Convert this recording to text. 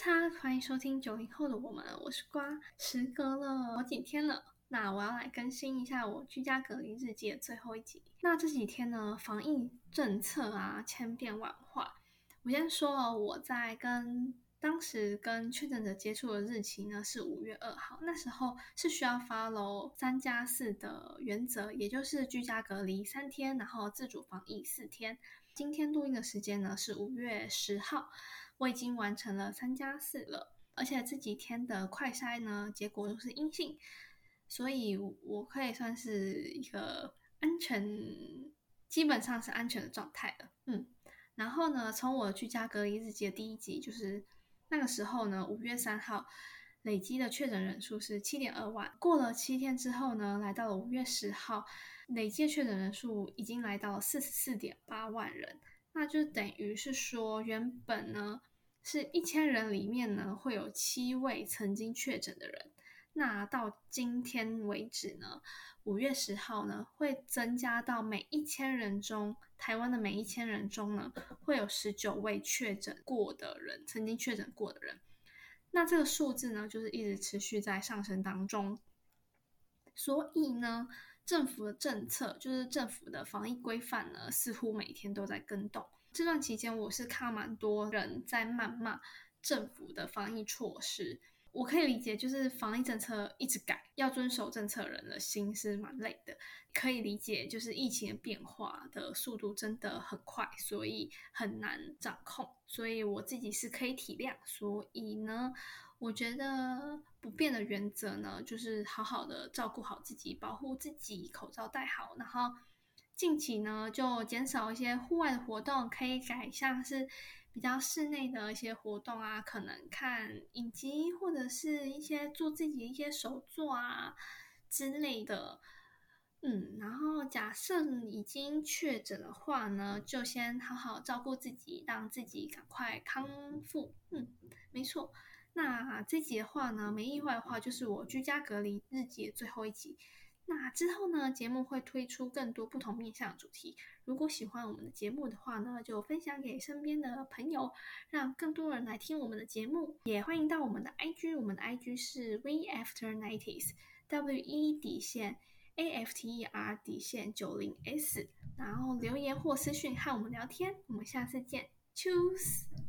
他欢迎收听九零后的我们，我是瓜。时隔了好几天了，那我要来更新一下我居家隔离日记的最后一集。那这几天呢，防疫政策啊千变万化。我先说，我在跟当时跟确诊者接触的日期呢是五月二号，那时候是需要 follow 三加四的原则，也就是居家隔离三天，然后自主防疫四天。今天录音的时间呢是五月十号。我已经完成了三加四了，而且这几天的快筛呢，结果都是阴性，所以我可以算是一个安全，基本上是安全的状态了。嗯，然后呢，从我居家隔离日记的第一集，就是那个时候呢，五月三号累积的确诊人数是七点二万，过了七天之后呢，来到了五月十号，累计确诊人数已经来到了四十四点八万人。那就等于是说，原本呢是一千人里面呢会有七位曾经确诊的人，那到今天为止呢，五月十号呢会增加到每一千人中，台湾的每一千人中呢会有十九位确诊过的人，曾经确诊过的人，那这个数字呢就是一直持续在上升当中，所以呢。政府的政策就是政府的防疫规范呢，似乎每天都在更动。这段期间，我是看蛮多人在谩骂政府的防疫措施。我可以理解，就是防疫政策一直改，要遵守政策人的心是蛮累的。可以理解，就是疫情的变化的速度真的很快，所以很难掌控。所以我自己是可以体谅。所以呢，我觉得不变的原则呢，就是好好的照顾好自己，保护自己，口罩戴好。然后近期呢，就减少一些户外的活动，可以改像是比较室内的一些活动啊，可能看影集或者是一些做自己一些手作啊之类的。嗯，然后假设已经确诊的话呢，就先好好照顾自己，让自己赶快康复。嗯，没错。那这集的话呢，没意外的话，就是我居家隔离日记的最后一集。那之后呢，节目会推出更多不同面向的主题。如果喜欢我们的节目的话呢，就分享给身边的朋友，让更多人来听我们的节目。也欢迎到我们的 IG，我们的 IG 是 We After Nineties，W E 底线 A F T E R 底线九零 S，然后留言或私讯和我们聊天。我们下次见，Cheers。